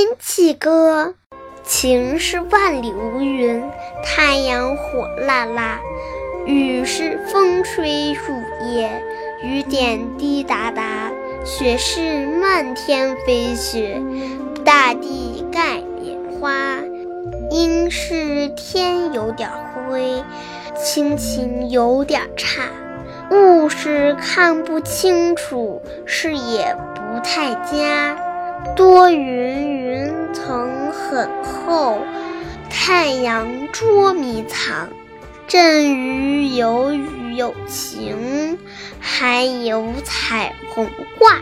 天气歌，晴是万里无云，太阳火辣辣；雨是风吹树叶，雨点滴答答；雪是漫天飞雪，大地盖棉花；阴是天有点灰，心情有点差；雾是看不清楚，视野不太佳。多，云层很厚，太阳捉迷藏。阵雨有雨有晴，还有彩虹挂。